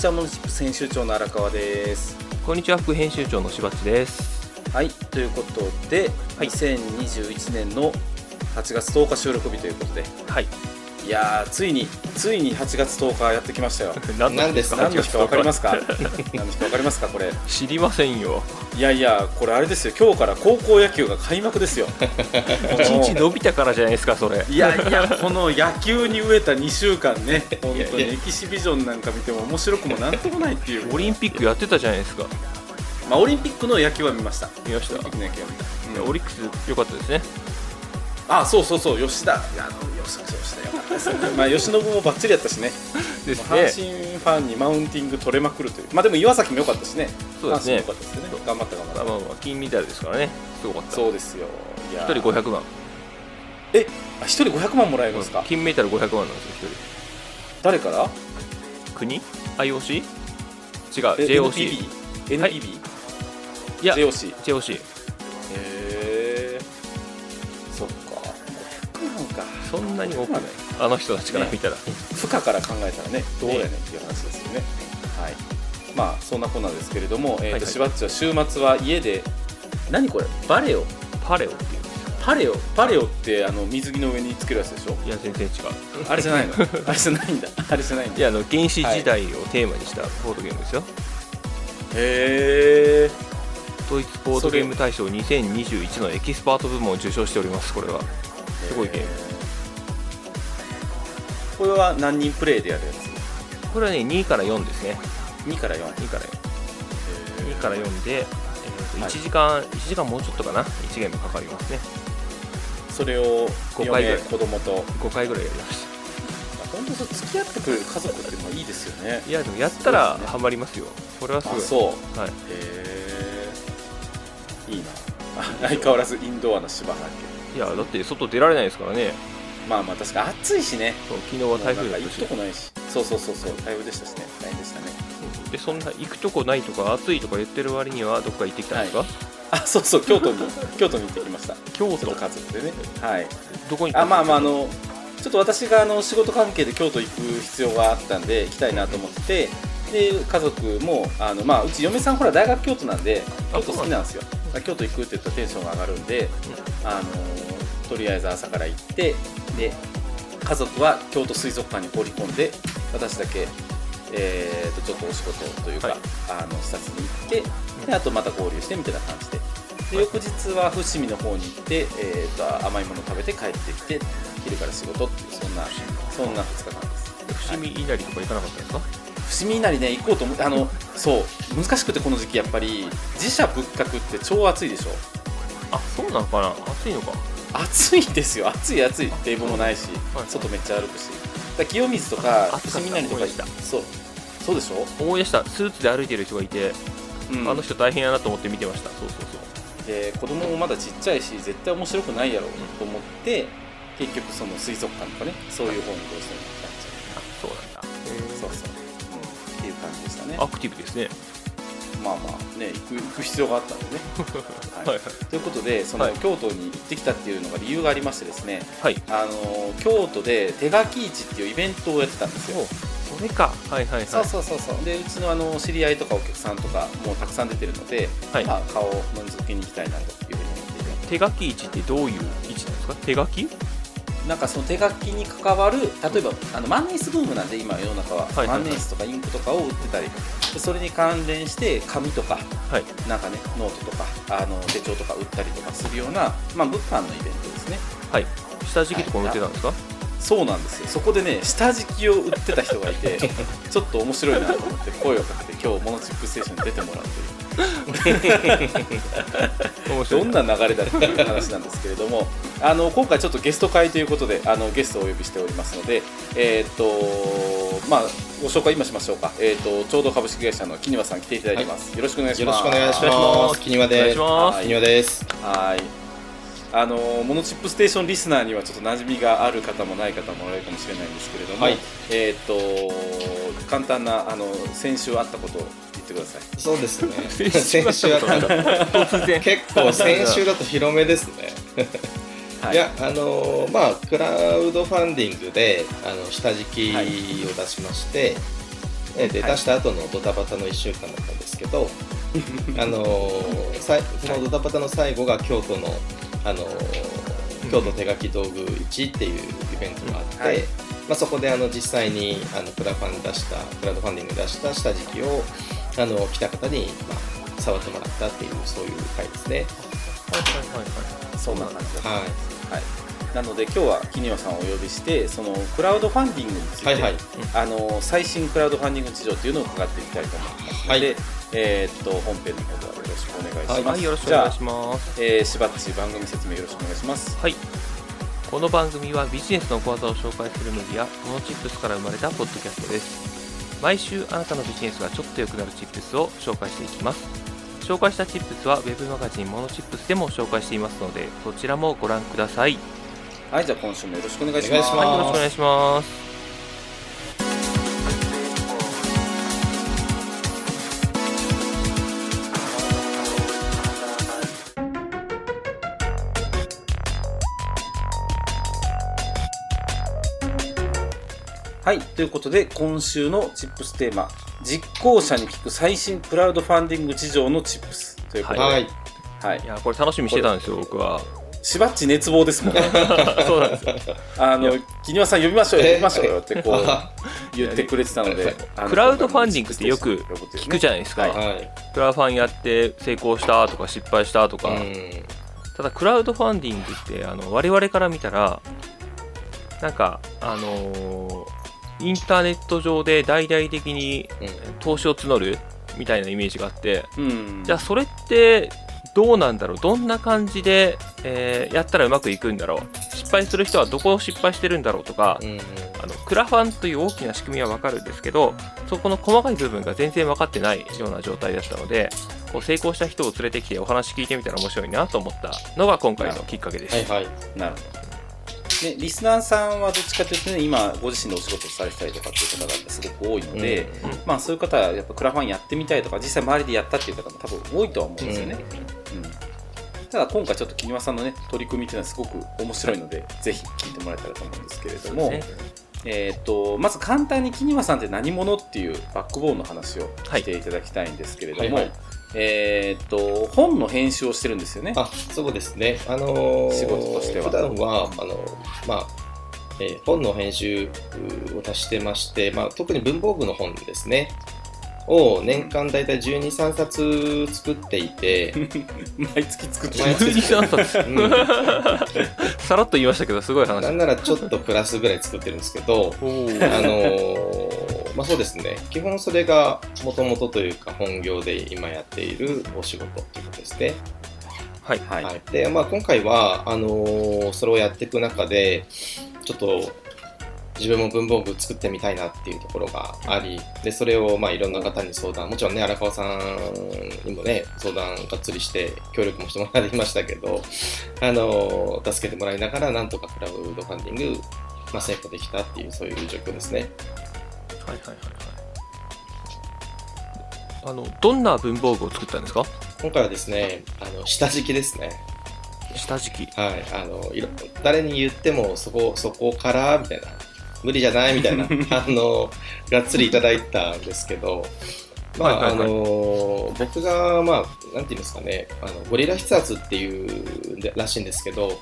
ちはモノチップス編集長の荒川です。こんにちは副編集長のしばっちです。はいということで、はい。2021年の8月10日収録日ということで。はいいやーついについに8月10日やってきましたよ。何何ですか？何の日か分かりますか？何の日か分かりますか？これ。知りませんよ。いやいやこれあれですよ。今日から高校野球が開幕ですよ。一日伸びたからじゃないですかそれ。いやいやこの野球に飢えた2週間ね。本当にエキシビジョンなんか見ても面白くもなんともないっていう。オリンピックやってたじゃないですか。まあ、オリンピックの野球は見ました。見ました。オリンピックの野球は見た、うんオリックス良かったですねあそうそうそう吉田。あの吉田吉田よかったですね。まあ吉信もバッチリやったしね。です阪ね神ファンにマウンティング取れまくるという。まあでも岩崎も良かったしね。そうですね。かったですよね頑張った頑張った、まあまあまあ金メダルですからね。すごかった。そうですよ。一人500万。えあ一人500万もらえるんですか、金メダル500万なんですよ一誰から？人国 IOC? 違うえ JOC NPB? はい。NPB? いや JOC JOC そんなに多くない。ねあの人たちから見たら、負荷から考えたらねどうやねんっていう話ですよね。はい。まあそんなこんなんですけれども、えーとはいはい。しばっちは週末は家で何これ？バレオ。パレオ。っていうパレオ。パレオってあの水着の上につけるやつでしょ？いや全然違う。あれじゃないの？あれじゃないんだ。あれじゃないんだ。いやあの原始時代をテーマにしたボードゲームですよ、へえドイツボードゲーム大賞2021のエキスパート部門を受賞しておりますこれは。すごいゲームこれは何人プレイでやるやつ？これはね2から4ですね。2から4 2から4 2から4で、えーとはい。1時間、1時間もうちょっとかな？1ゲームかかりますね。それを5回ぐらい。嫁子供と。5回ぐらいやりまし本当そう付き合ってくれる家族っていうのはいいですよね。たいやでもやったらハマりますよ。これはすごい。あそう。はい、へえいいな。あ 相変わらずインドアな芝原家いやだって外出られないですからねまあまあ確か暑いしね。そう昨日は台風だったしとこないし。そうそうそうそう。台風でしたしね。大変でしたね。でそんな行くとこないとか暑いとか言ってる割にはどっか行ってきたんですか、あそうそう。京都に 京都に行ってきました。京都？家族でね。はい。どこに？あまあまああののちょっと私があの仕事関係で京都行く必要があったんで行きたいなと思っててで家族もあの、まあ、うち嫁さんほら大学京都なんで京都好きなんですよ。京都行くって言ったらテンションが上がるんで、あのとりあえず朝から行ってで家族は京都水族館に放り込んで私だけ、えー、とちょっとお仕事というか、はい。あの視察に行ってであとまた合流してみたいな感じで。ではい。翌日は伏見の方に行って、えー、と甘いもの食べて帰ってきて昼から仕事っていうそんなそんな2日間です。伏見稲荷とか行かなかったんですか？伏見稲荷ね行こうと思ってあのそう難しくてこの時期やっぱり自社仏閣って超暑いでしょ。あそうなのかな？暑いのか暑いんですよ。暑い暑い冷房もないし、はい外めっちゃ歩くし。だ清水とか伏見稲荷とかそう。そうでしょ、思い出した。スーツで歩いてる人がいて、うん。あの人大変やなと思って見てました。そうそうそう。で子供もまだちっちゃいし絶対面白くないやろうと思って、結局その水族館とかねそういう方にどうしても行っちゃあそうなんだ。うそうそう、うん。っていう感じでしたね。アクティブですねまあまあね行く行く必要があったんでね、はい。ということでその、はい。京都に行ってきたっていうのが理由がありましてですね。はい。あの京都で手書き市っていうイベントをやってたんですよ。おそれか。はいはいはい。そうそうそうそう。でうちのあの知り合いとかお客さんとかもうたくさん出てるので、はい。まあ、顔を覗きに行きたいなというふうに思っていて手書き市ってどういう位置なんですか？手書き？なんかその手書きに関わる例えばあの万年筆ブームなんで今世の中は、はいはい万年筆とかインクとかを売ってたりでそれに関連して紙とか。はい。なんかねノートとかあの手帳とか売ったりとかするような、まあ、物販のイベントですね。はい。下敷きとかも売ってたんですか、そうなんですよ。そこでね下敷きを売ってた人がいて ちょっと面白いなと思って声をかけて今日 monotips station に出てもらうというどんな流れだっていう話なんですけれどもあの今回ちょっとゲスト会ということであのゲストをお呼びしておりますので、えーっとまあ、ご紹介今しましょうか、えーっとちょうど株式会社の木庭さん来ていただいてます、よろしくお願いしよます。ろしくお願いしまます。す。木庭です。木庭です。はい。あのモノチップステーションリスナーにはちょっと馴染みがある方もない方もおられるかもしれないんですけれども、はい。えーっと簡単なあの先週あったことを言ってください。そうですね。先先週は突然。結構先週だと広めですね。はい。いやあのーまあクラウドファンディングであの下敷きを出しまして、はい。出した後のドタバタの1週間だったんですけど、あのーさいそのドタバタの最後が京都の、あのー京都手書き道具市っていうイベントがあって、はい。まあ、そこであの実際にあのクラファン出したクラウドファンディング出した下敷きをあの来た方に、まあ、触ってもらったっていうそういう回ですね。はいはいはいそんな感じです、ははい、なので今日は木庭さんをお呼びしてそのクラウドファンディングについい、て、はいはい。あの最新クラウドファンディング事情というのを伺っていきたいと思いますので、はい。えーっと本編の方はよろしくお願いします、はい、よろしくお願いします。えーしばっち番組説明よろしくお願いします。はい。この番組はビジネスの講座を紹介するメディア、モノチップスから生まれたポッドキャストです。毎週あなたのビジネスがちょっと良くなるチップスを紹介していきます。紹介したチップスは Web マガジンモノチップスでも紹介していますので、そちらもご覧ください。はいじゃあ今週もよろしくお願いしますはい、よろしくお願いします。はいということで今週のチップステーマ実行者に聞く最新クラウドファンディング事情のチップスということで、はい。はい。い。や、これ楽しみにしてたんですよ、僕は。しばっち熱望ですもんね。そうなんです。よ。あの木庭さん呼びましょうよえ？呼びましょうよってこうあ言ってくれてたのでクラウドファンディングってよく聞くじゃないですか。クラファンやって成功したとか失敗したとか、うん。ただクラウドファンディングってあの我々から見たらなんかあのーインターネット上で大々的にうん。投資を募るみたいなイメージがあってうん。じゃあそれってどうなんだろう？どんな感じで、えーやったらうまくいくんだろう？失敗する人はどこを失敗してるんだろうとか、うんうん。あのクラファンという大きな仕組みは分かるんですけどそこの細かい部分が全然分かってないような状態だったのでこう成功した人を連れてきてお話聞いてみたら面白いなと思ったのが今回のきっかけです。はいはい。なるほどね、リスナーさんはどっちかというとね今ご自身でお仕事をされてたりとかっていう方がすごく多いので、うんまあ、そういう方はやっぱクラファンやってみたいとか実際周りでやったっていう方も多分多いとは思うんですよね、うんただ今回ちょっと木庭さんのね取り組みっていうのはすごく面白いので、ぜひ聞いてもらえたらと思うんですけれども、ねえー、とまず簡単に木庭さんって何者っていうバックボーンの話をしていただきたいんですけれども、はいはい。えー、と本の編集をしてるんですよね。あそうですね、あのー仕事としては。普段はあのまあえー本の編集を足してまして、まあ、特に文房具の本ですねを年間大体12、3冊作っていて、毎月作って毎月。12冊。うん。さらっと言いましたけどすごい話。なんならちょっとプラスぐらい作ってるんですけど、あのーまあそうですね、基本それがもともとというか本業で今やっているお仕事ということですね。はいはい、はい、で、まあ、今回はあのーそれをやっていく中でちょっと自分も文房具作ってみたいなっていうところがありでそれをまあいろんな方に相談もちろんね荒川さんにもね相談がっつりして協力もしてもらいましたけど、あのー助けてもらいながらなんとかクラウドファンディング、まあ、成功できたっていうそういう状況ですね。はいはいはいはいあのどんな文房具を作ったんですか？今回はですねあの下敷きですね。下敷きはい、あのいろ誰に言ってもそこそこからみたいな無理じゃない？みたいな あのがっつりいただいたんですけど、まああの僕がまあなんていうんですかね。あのゴリラ筆圧っていうでらしいんですけど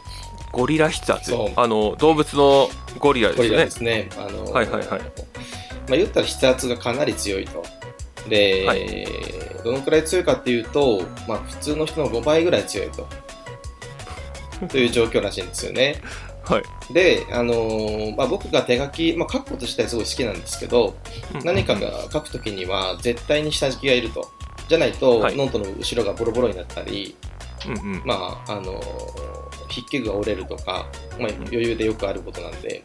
ゴリラ筆圧あの動物のゴリラですよね。ゴリラですね。あの、はいはいはい。まあ、言ったら筆圧がかなり強いと。で、はい。どのくらい強いかっていうと、まあ、普通の人の5倍ぐらい強いと。という状況らしいんですよね。はい。で、あのーまあ、僕が手書き、まあ、書くこと自体すごい好きなんですけど、何かが書くときには絶対に下敷きがいると。じゃないと、はい。ノートの後ろがボロボロになったり、うんうん。まあ、あのー筆記具が折れるとか、まあ、余裕でよくあることなんで、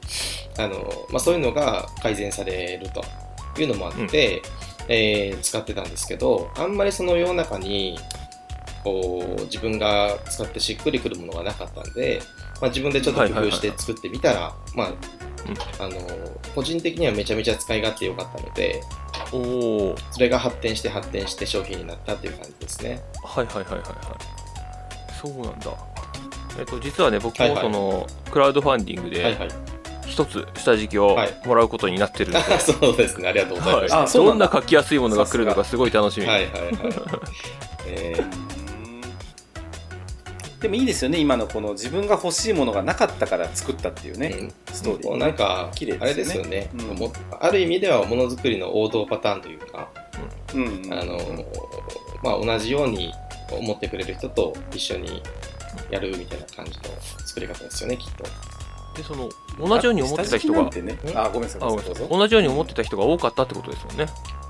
あのーまあ、そういうのが改善されると。いうのもあって、えー使ってたんですけど、あんまりその世の中に、こう、自分が使ってしっくりくるものがなかったんで、まあ、自分でちょっと工夫して作ってみたら、まあ、あのー個人的にはめちゃめちゃ使い勝手良かったので、おおそれが発展して発展して商品になったっていう感じですね。はいはいはいはいはい。そうなんだ。えっと実はね僕はいはい。もそのクラウドファンディングではいはい。一つ下敷きをはい。もらうことになってるので、そうですね、ありがとうございます。はい。どんな書きやすいものが来るのかすごい楽しみ、はいはいはい。えでもいいですよね今のこの自分が欲しいものがなかったから作ったっていうーね、うん。ストーリー、もうなんか、綺麗あれですすよね、ある意味ではものづくりの王道パターンというか、うんうん。あのまあ、同じように思ってくれる人と一緒にやるみたいな感じの作り方ですよね、きっと。でその同じように思ってた人がね。うん？あごめんなさいあごめんなさい。どうぞ同じように思ってた人が多かったってことですもんね。うん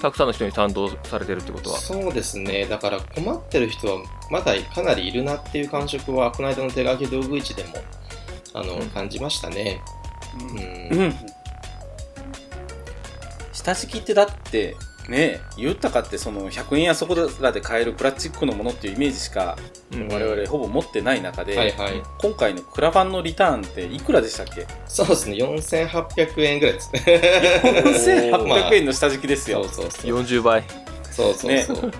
たくさんの人に賛同されてるってことは。そうですね、だから困ってる人はまだかなりいるなっていう感触は、この間の手書き道具市でもあの、うん。感じましたね。うん。うん。うん。下敷きってだってね言ったかってその100円やそこらで買えるプラスチックのものっていうイメージしかうん我々ほぼ持ってない中で、はいはい。今回のクラファンのリターンっていくらでしたっけ？そうですね、4800円ぐらいです。ね。4800円の下敷きですよ、そうそうそう。40倍。そうそうそう。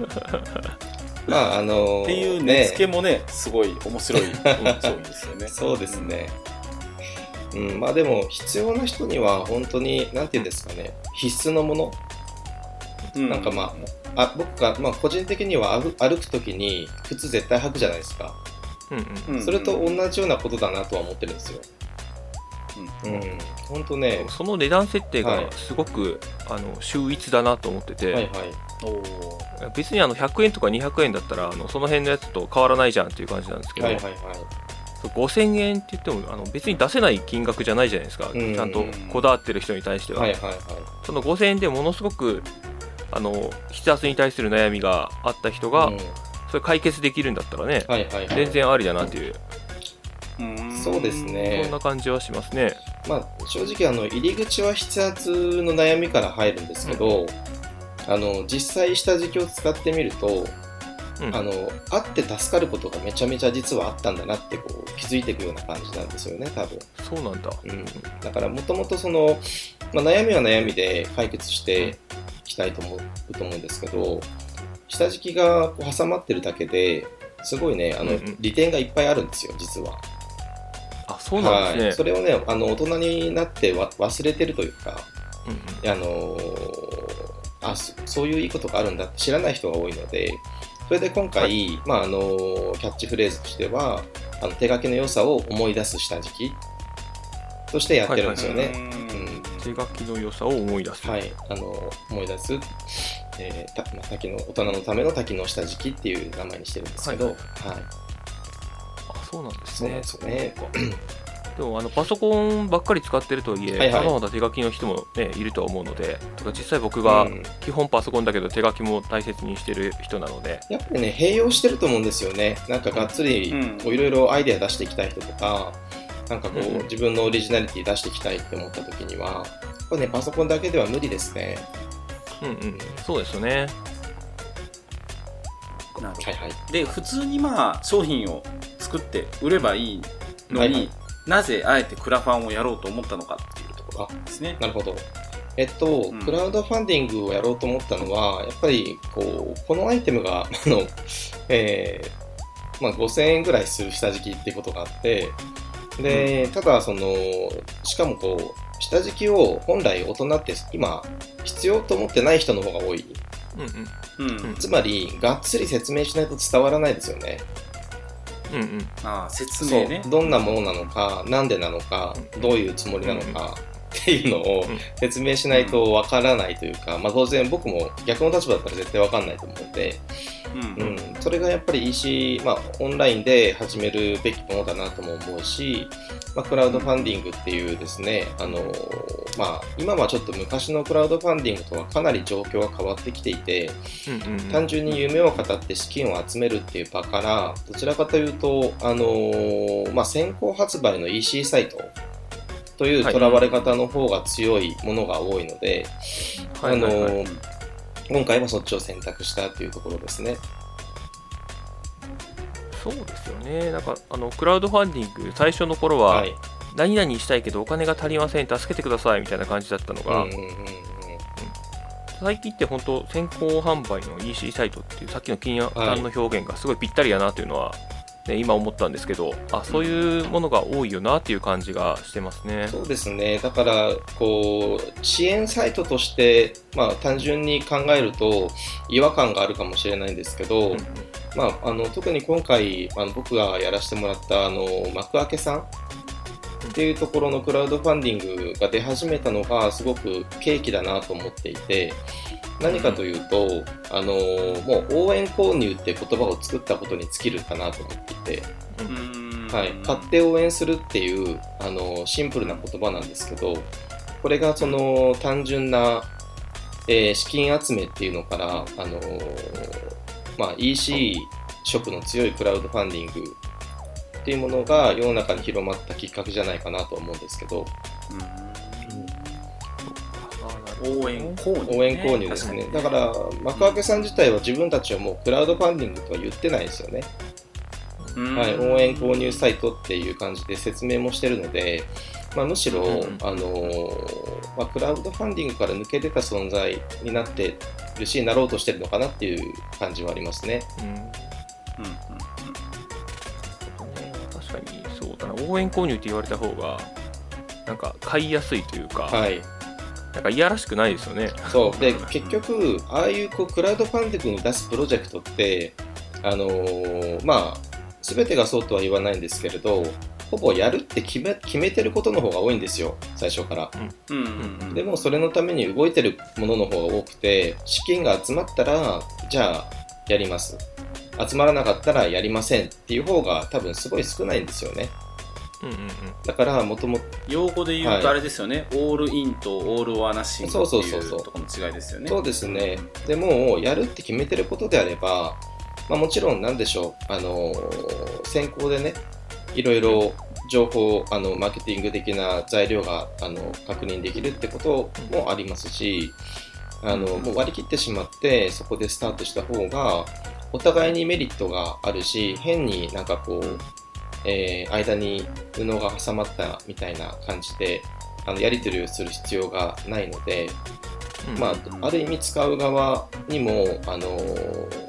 まあ、あのーっていう値付けもねすごい面白い商品ですよね。そうですね。うん、まあでも必要な人には本当に何て言うんですかね。必須のもの、うんなんかまああ僕が、まあ、個人的には歩歩く時に靴絶対履くじゃないですか、うんうん。うんそれと同じようなことだなとは思ってるんですよ。うん、本当ね。その値段設定はい。がすごく、あの秀逸だなと思ってて、はいはい。別にあの100円とか200円だったらあのその辺のやつと変わらないじゃんっていう感じなんですけど、はいはいはい。そう5000円って言ってもあの別に出せない金額じゃないじゃないですか、うん。ちゃんとこだわってる人に対しては、はいはいはい。その5000円でものすごくあの筆圧に対する悩みがあった人が、うん。それ解決できるんだったらね、はいはいはい。全然ありだなっていう、うん。そうですね。そんな感じはしますね。まあ、正直あの入り口は筆圧の悩みから入るんですけど、あの実際下敷きを使ってみると、うん。あのあって助かることがめちゃめちゃ実はあったんだなってこう気づいていくような感じなんですよね多分、そうなんだ。うん、だからもともとその、まあ、悩みは悩みで解決していきたいと思うと思うんですけど下敷きがこう挟まってるだけですごいねあの、うんうん。利点がいっぱいあるんですよ実は。あ、そうなんはい、ですね。それをねあの大人になってわ忘れてるというか、うんうん。あのーあそそういういいことがあるんだって知らない人が多いのでそれで今回、まああのーキャッチフレーズとしてはあの手書きの良さを思い出す下敷き。としてやってるんですよね。うん。手書きの良さを思い出す。はい、あの思い出す、えーたまあ滝の大人のための滝の下敷きっていう名前にしてるんですけど、ははい。い。あ、そうなんですね。そうなんで。すよね。でもあのパソコンばっかり使ってるとはいえ、はいはいまだまだ手書きの人も、ね、いるとは思うので、とか実際僕がうん基本パソコンだけど手書きも大切にしてる人なので、やっぱりね、併用してると思うんですよね。なんかがっつりいろいろアイデア出していきたい人とか、なんかこう自分のオリジナリティ出していきたいって思った時には、やっぱね、パソコンだけでは無理ですね。うんうん、そうですよね。なるほどはいはい。で普通にまあ商品を作って売ればいいのに、はいはいなぜあえてクラファンをやろうと思ったのかっていうところですね。なるほど。えっと、うんクラウドファンディングをやろうと思ったのは、やっぱりこうこのアイテムが あの、えーまあ、5000円ぐらいする下敷きってことがあって、でただその、しかもこう下敷きを本来大人って今、必要と思ってない人の方が多い。うん、うんつまり、がっつり説明しないと伝わらないですよね。うんうん。ああ説明ね。どんなものなのか、なんでなのか、どういうつもりなのかっていうのをうん。説明しないとわからないというか、まあ、当然僕も逆の立場だったら絶対わかんないと思うので、うん。うん、それがやっぱり EC、まあ、オンラインで始めるべきものだなとも思うし、まあ、クラウドファンディングっていうですね、あのまあ、今はちょっと昔のクラウドファンディングとはかなり状況が変わってきていて、単純に夢を語って資金を集めるっていう場からどちらかというと、あのーまあ、先行発売の EC サイトというとらわれ方の方が強いものが多いので、はいはいはいあのー今回はそっちを選択したというところですね。そうですよね。なんかあのクラウドファンディング最初の頃は、はい。何々したいけどお金が足りません助けてくださいみたいな感じだったのが、うんうんうんうん最近って本当先行販売の EC サイトっていうさっきの金谷さんの表現がすごいぴったりやなというのはね、今思ったんですけどあそういうものが多いよなっていう感じがしてますね。そうですねだからこう支援サイトとして、まあ、単純に考えると違和感があるかもしれないんですけど、うんまあ、あの特に今回あの僕がやらせてもらったあの幕開けさんっていうところのクラウドファンディングが出始めたのがすごく契機だなと思っていて何かというと、あのもう応援購入って言葉を作ったことに尽きるかなと思っていて、はい、買って応援するっていうあのシンプルな言葉なんですけどこれがその単純な、えー資金集めっていうのから、あのまあ、EC 色の強いクラウドファンディングっていうものが世の中に広まったきっかけじゃないかなと思うんですけど、応援購入、応援購入ですね。だから、幕開けさん自体は自分たちはもうクラウドファンディングとは言ってないですよね。はい、応援購入サイトっていう感じで説明もしてるので、まあ、むしろ、うん。あのーまあ、クラウドファンディングから抜け出た存在になってるし、なろうとしてるのかなっていう感じはありますね。うん。うん。ね確かにそうだな応援購入って言われた方がなんか買いやすいというか、はい。なんかいやらしくないですよね。そう。で、結局、ああいうこうクラウドファンディングに出すプロジェクトって、あのーまあ、すべてがそうとは言わないんですけれど、ほぼやるって決め決めてることの方が多いんですよ、最初から。うんうんうんでもそれのために動いてるものの方が多くて資金が集まったらじゃあやります集まらなかったらやりませんっていう方が多分すごい少ないんですよね。うんうんうん。だからもともと用語で言うはい。とあれですよね、オールインとオールオアナッシングってそういそう。ところの違いですよね。そうですね。でもやるって決めてることであれば、まあ、もちろんなんでしょう。あのー先行でねいろいろ情報あのマーケティング的な材料があの確認できるってこともありますしあのもう割り切ってしまってそこでスタートした方がお互いにメリットがあるし変になんかこう、えー間に布が挟まったみたいな感じであのやり取りをする必要がないので、うん。まあ、ある意味使う側にも、あのー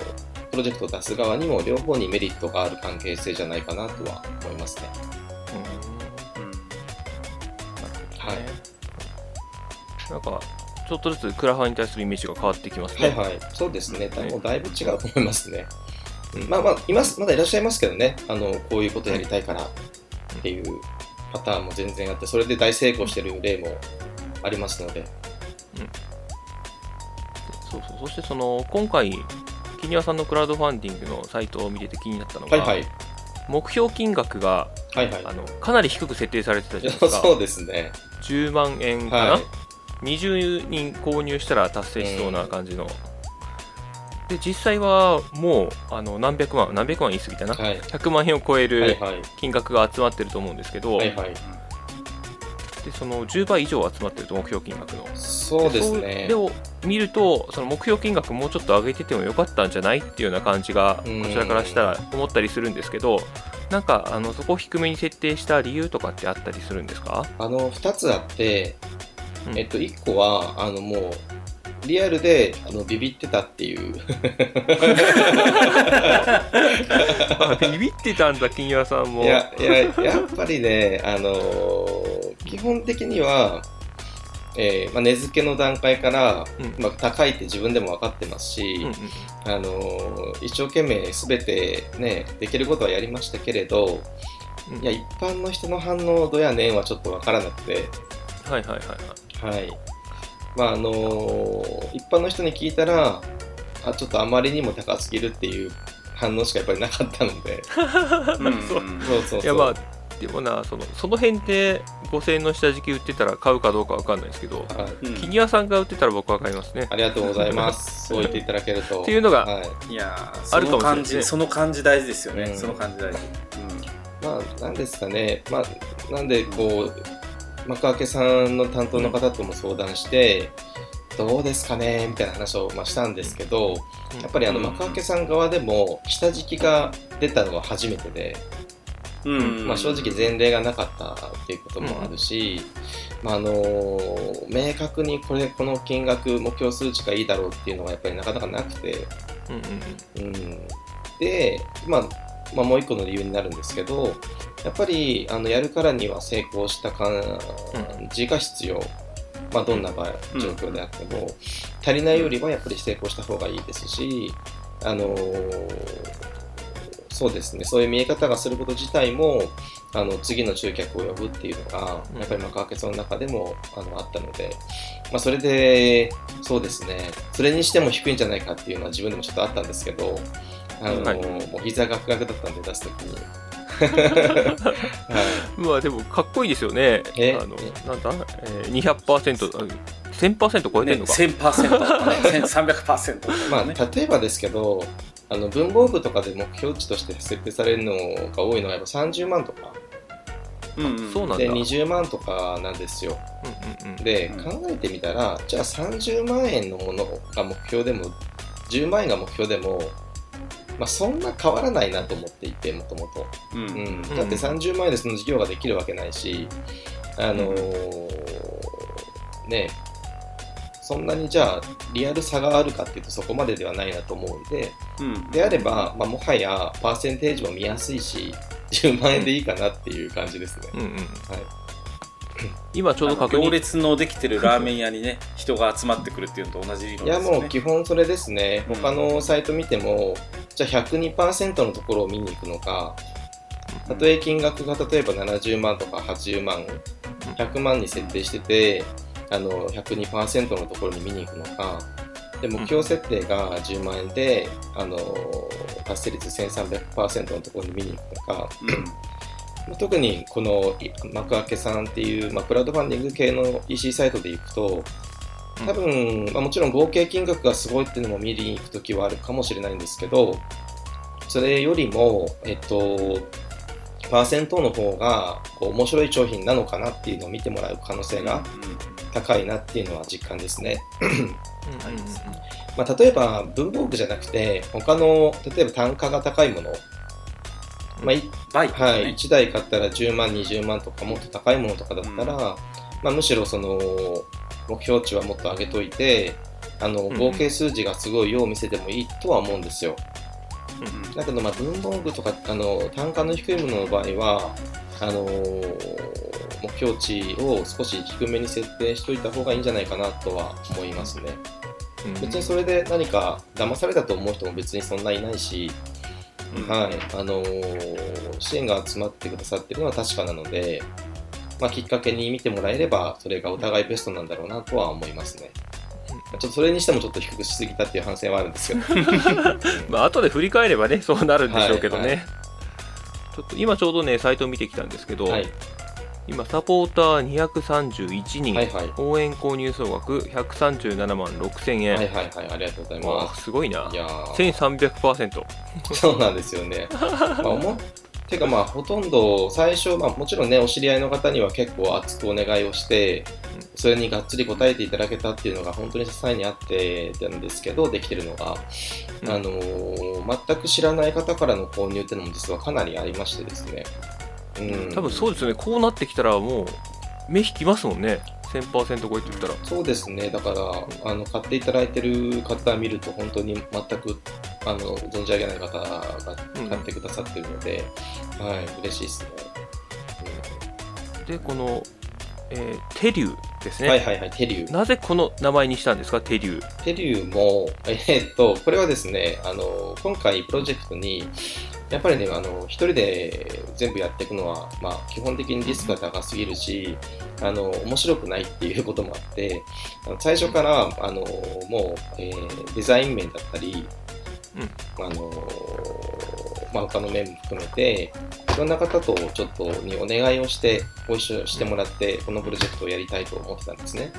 プロジェクトを出す側にも両方にメリットがある関係性じゃないかなとは思いますね。うん。うん。はい。なんかちょっとずつクラファンに対するイメージが変わってきますね。はいはい、そうですね。だもうだいぶ違うと思いますね。うんまあまあ、います、まだいらっしゃいますけどね。あの、こういうことやりたいからっていうパターンも全然あって、それで大成功してる例もありますので。そうそうそしてその今回キニワさんのクラウドファンディングのサイトを見てて気になったのが、はいはい。目標金額がはいはいあ。のかなり低く設定されてたじゃないですかそうですね。10万円かな、はい。20人購入したら達成しそうな感じの、で実際はもうあの何百万何百万言い過ぎたな、はい。100万円を超えはいるはい。金額が集まってると思うんですけど、はいはい。でその10倍以上集まってると目標金額のそうですねそ。れを見るとその目標金額もうちょっと上げててもよかったんじゃないっていうような感じがこうんちらからしたら思ったりするんですけどなんかあのそこを低めに設定した理由とかってあったりするんですか？あの、2つあって、うん。えっと、1個は、あの、もう、リアルであのビビってたっていう。あビビってたんだ金谷さんも。いやいややっぱりね、あのー基本的には、えーまあ、値付けの段階から、うん。まあ、高いって自分でも分かってますし、うんうん。あのー一生懸命全てねできることはやりましたけれどうん。いや一般の人の反応どやねんはちょっと分からなくて。はいはいはいはいはい。まああのー一般の人に聞いたらあちょっとあまりにも高すぎるっていう反応しかやっぱりなかったので。うんう。ん。そうそうそう。いやまあでもなそのその辺で5000円の下敷き売ってたら買うかどうかわかんないですけどはい。うん金谷さんが売ってたら僕は買いますね。ありがとうございます。そう言っていただけると。っていうのがはい。いやーあるかもしれないですね。感じその感じ大事ですよね、うん。その感じ大事、まあ、なんですかね。まあ、なんで、こう、幕開けさんの担当の方とも相談して、どうですかねみたいな話を、まあ、したんですけど、やっぱりあの、うん。幕開けさん側でも、下敷きが出たのは初めてで、まあ、正直前例がなかったっていうこともあるし、まああの明確にこれこの金額目標数値がいいだろうっていうのがやっぱりなかなかなくて、うん、で、まあ、まあ、もう一個の理由になるんですけどやっぱりあのやるからには成功した感じが必要、まあ、どんな場合状況であっても、足りないよりはやっぱり成功した方がいいですし、あのそうですね。そういう見え方がすること自体もあの次の集客を呼ぶっていうのが、やっぱり幕開けその中でもあのあったので、まあ、それでそうですね。それにしても低いんじゃないかっていうのは自分でもちょっとあったんですけどあの、はい、もう膝ガクガクだったんで出すときに。はい、まあでもかっこいいですよね。え？あのなんだ、えー、200%、1000%超えてるのか？ね、1000%、1300%、まあ例えばですけど、あの文房具とかで目標値として設定されるのが多いのはやっぱ30万とか。うん、うん、そうなんで20万とかなんですよ、うんうんうん、で、考えてみたらじゃあ30万円のものが目標でも10万円が目標でもまあ、そんな変わらないなと思っていてもともと。だって30万円でその事業ができるわけないしあのー、ねそんなにじゃあリアル差があるかっていうとそこまでではないなと思うんで、うん、であれば、まあ、もはやパーセンテージも見やすいし10万円でいいかなっていう感じですね。うんうん、はい。今ちょうど行列のできてるラーメン屋にね人が集まってくるっていうのと同じ理論ですね。いやもう基本それですね。他のサイト見ても、じゃあ102%のところを見に行くのかたとえ金額が例えば70万とか80万100万に設定しててあの102%のところに見に行くのかで目標設定が10万円であの達成率1300%のところに見に行くのか、特にこの幕開けさんっていう、まあ、クラウドファンディング系の EC サイトでいくと多分、まあ、もちろん合計金額がすごいっていうのも見に行くときはあるかもしれないんですけどそれよりも、えっと、パーセントの方がこう面白い商品なのかなっていうのを見てもらう可能性が高いなっていうのは実感ですね。まあ、例えば文房具じゃなくて他の例えば単価が高いもの。まあバイ、ね、はい、1台買ったら10万、20万とかもっと高いものとかだったら、うん、まあ、むしろその目標値はもっと上げといてあの合計数字がすごいよう見せてもいいとは思うんですよ。うん、だけどまあ文房具とかあの単価の低いものの場合はあの目標値を少し低めに設定しておいた方がいいんじゃないかなとは思いますね。うん、別にそれで何か騙されたと思う人も別にそんないないし、はい。あのー、支援が集まってくださってるのは確かなので、まあ、きっかけに見てもらえればそれがお互いベストなんだろうなとは思いますね。ちょっとそれにしてもちょっと低くしすぎたっていう反省はあるんですけど。まあ後で振り返ればねそうなるんでしょうけどね、はいはい、ちょっと今ちょうどねサイトを見てきたんですけど、はい、今サポーター231人、はいはい、応援購入総額137万6000円。はいはいはいありがとうございます。すごいな。いや1300%そうなんですよね、まあ、思てかまあほとんど最初、まあ、もちろんねお知り合いの方には結構熱くお願いをしてそれにがっつり答えていただけたっていうのが本当に実際にあってなんですけどできてるのが、うん、あのー、全く知らない方からの購入っていうのも実はかなりありましてですね。うん、多分そうですよね。こうなってきたらもう目引きますもんね1000%超えって言ったら。そうですね。だからあの買っていただいてる方見ると本当に全くあの存じ上げない方が買ってくださってるので、うん、はい嬉しいですね、うん、でこの、えー、テリューですね。はいはいはいテリュー。なぜこの名前にしたんですか？テリュー。テリューもえー、っとこれはですねあの今回プロジェクトにやっぱりね、あの、一人で全部やっていくのは、まあ、基本的にリスクが高すぎるし、あの、面白くないっていうこともあって、あの最初から、あの、もう、えー、デザイン面だったり、うん、あの、まあ、他の面も含めて、いろんな方とちょっとにお願いをして、ご一緒してもらって、このプロジェクトをやりたいと思ってたんですね。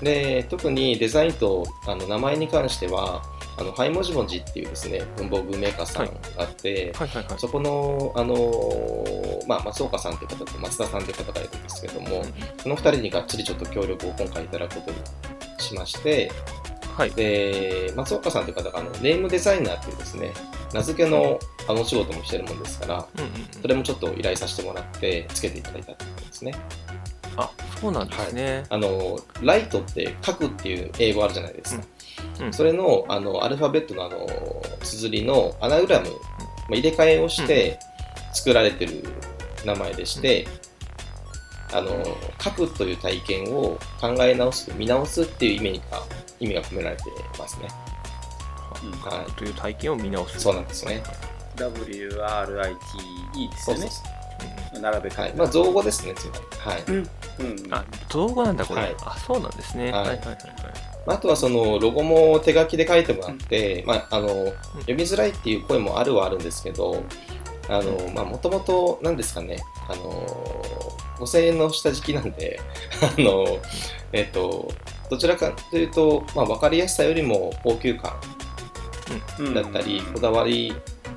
うん、で、特にデザインとあの名前に関しては、あの、ハイモジモジっていうですね、文房具メーカーさんがあって、そこの、あの、まあ、松岡さんという方と松田さんという方がいるんですけども、その2人にがっつりちょっと協力を今回いただくことにしまして、はい、で松岡さんという方があのネームデザイナーっていうですね名付けのあの仕事もしてるもんですから、うんうんうん、それもちょっと依頼させてもらってつけていただいたってことですね。あそうなんですね、はい、あのライトって書くっていう英語あるじゃないですか、うんそれのあのアルファベットのあの綴りのアナグラムまあ、入れ替えをして作られてる名前でして、あの書くという体験を考え直す見直すっていう意味が意味が込められてますね。うん。はい。という体験を見直す。そうなんですね。WRITE ですよね。そうそうそ並べ替えうはい。まあ造語ですねつまり。はい。うん。あ、造語なんだ、これ。はい。あ、そうなんですね。ははいいはいはいはい。まああとはそのロゴも手書きで書いてもらって、まあ、あの読みづらいっていう声もあるはあるんですけどあのまあもともと何ですかねあの5000円の下敷きなんで あのえっとどちらかというと、まあ、分かりやすさよりも高級感うん。だったり、こだわり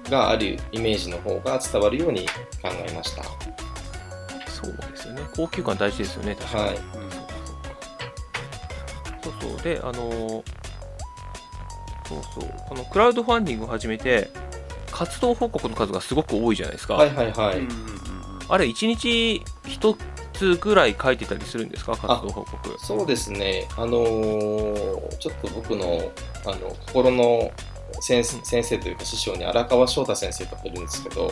があるイメージの方が伝わるように考えました。そうですよね。高級感大事ですよね、確かに。はい、うんそうそう。で、あのーそうそう。このクラウドファンディングを始めて、活動報告の数がすごく多いじゃないですか。はいはいはい、うんうんうんあれ、1日1つぐらい書いてたりするんですか、活動報告。そうですね、あのーちょっと僕のあの心の先先生というか師匠に荒川翔太先生とかいるんですけど、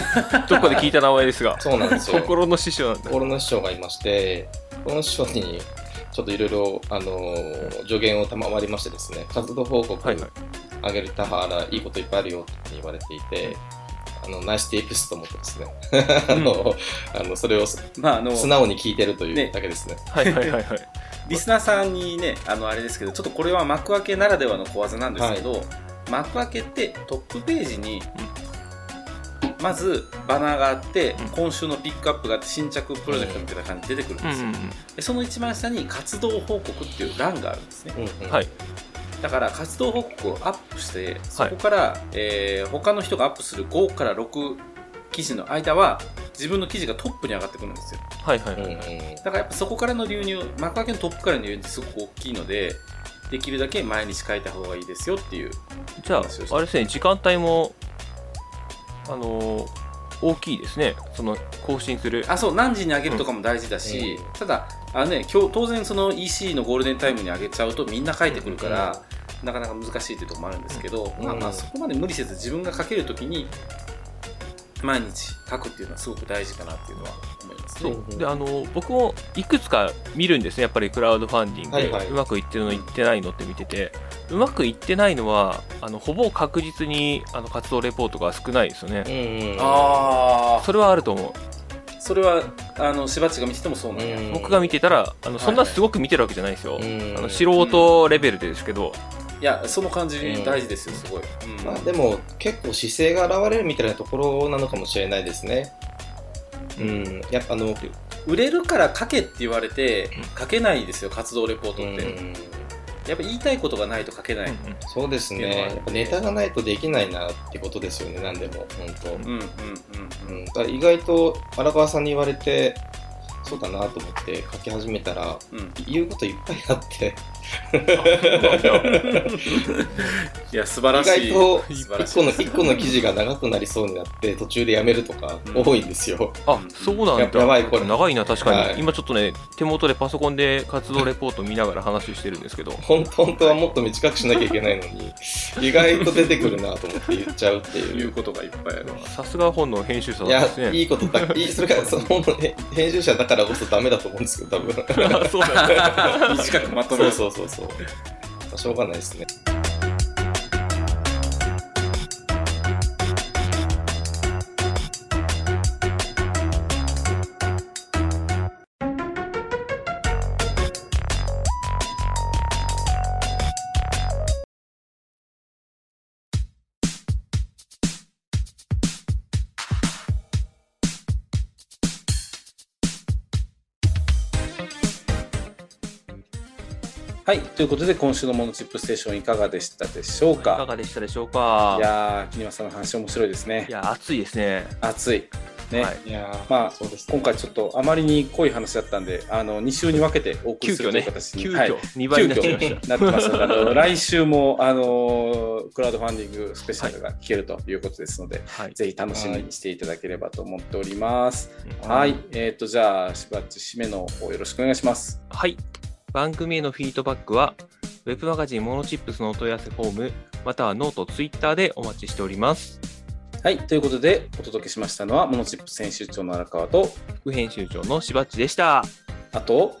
どこで聞いた名前ですが。そうなんですよ。心の師匠なんだ。心の師匠がいまして、この師匠にちょっといろいろあのー助言を賜りましてですね、活動報告はいはい。あげたらいいこといっぱいあるよって言われていて、あのナイステープスと思ってですね、あのあのそれをまああの素直に聞いてるといねうだけですね。はいはいはいはい。リスナーさんにねあのあれですけどちょっとこれは幕開けならではの小技なんですけど、幕開けってトップページに、まずバナーがあって、うん。今週のピックアップがあって新着プロジェクトみたいな感じで出てくるんですよ、うんうんでその一番下に活動報告っていう欄があるんですね。うんうんうん。はい。だから活動報告をアップしてそこから、えー他の人がアップする5から6記事の間は自分の記事がトップに上がってくるんですよ。はいはいうんはい。うん。だからやっぱそこからの流入幕開けのトップからの流入ってすごく大きいのでできるだけ毎日書いた方がいいですよっていうじゃああれですね、時間帯も、あのー大きいですね。その、更新する。あそう何時に上げるとかも大事だし、うんただあの、ね、今日当然その EC のゴールデンタイムに上げちゃうとみんな書いてくるから、なかなか難しいっていうところもあるんですけど、うんまあまあそこまで無理せず自分が書けるときに毎日書くっていうのはすごく大事かなっていうのは思いますね。そう。であの僕もいくつか見るんですね、やっぱりクラウドファンディング、はいはい。うまくいってるの、いってないのって見てて、うまくいってないのは、あのほぼ確実にあの活動レポートが少ないですよね。うんうんああそれはあると思う。それはあのしばっちが見ててもそうなんや、うん。僕が見てたら、あのそんなすごく見てるわけじゃないですよ。うん。あの素人レベルでですけど、いやその感じ大事ですよすごい、うん。まあ、でも結構姿勢が現れるみたいなところなのかもしれないですね。うん、やっぱあの、売れるから書けって言われて書けないですよ活動レポートって、うん。やっぱ言いたいことがないと書けない、うんうん。そうですね。やっぱネタがないとできないなってことですよね、何でも、本当。うんう意外と荒川さんに言われて、そうだなと思って書き始めたら、うん。言うこといっぱいあって、いや素晴ら意しい外と素晴らしい一個の一個の記事が長くなりそうになって途中でやめるとかうん多いんですよ。あそうなんだ。ややばいこれ長いな、確かに、はい今ちょっとね、手元でパソコンで活動レポート見ながら話してるんですけど、本当本当はもっと短くしなきゃいけないのに、意外と出てくるなと思って言っちゃうって言いうう。ことがいっぱいあるさすが本の編集者いやなんです、ね。いいことだ、いい、それから、その本のね編集者だからこそダメだと思うんですけど、多分。あ そうなんだ。短くまとめそうるそうそうそう。そうしょうがないですね。はいということで今週のモノチップステーションいかがでしたでしょういかかがでしたでしょうか？いやー木庭さんの話面白いですね。いや、熱いですね。熱い。ね、はい。いやーまあそうですね今回ちょっとあまりに濃い話だったんであの2週に分けてお送りするという急遽。ね、形に、急はい遽2倍になってます。あの 来週もあのクラウドファンディングスペシャルが聞けるということですので、はい。ぜひ楽しみにしていただければと思っております。うんはい、えっ、とじゃあしばっち締めの方よろしくお願いします。はい。番組へのフィードバックは、ウェブマガジンモノチップスのお問い合わせフォーム、またはノート、ツイッターでお待ちしております。はい、ということで、お届けしましたのは、モノチップ編集長の荒川と、副編集長のしばっちでした。あと、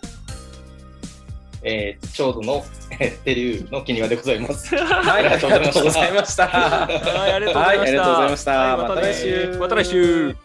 えー、ちょうどの、えーテリューの木庭でございます。はい、ありがとうございました。はい、ありがとうございました。はいありがとうございましたはいまた来週ねまた来週。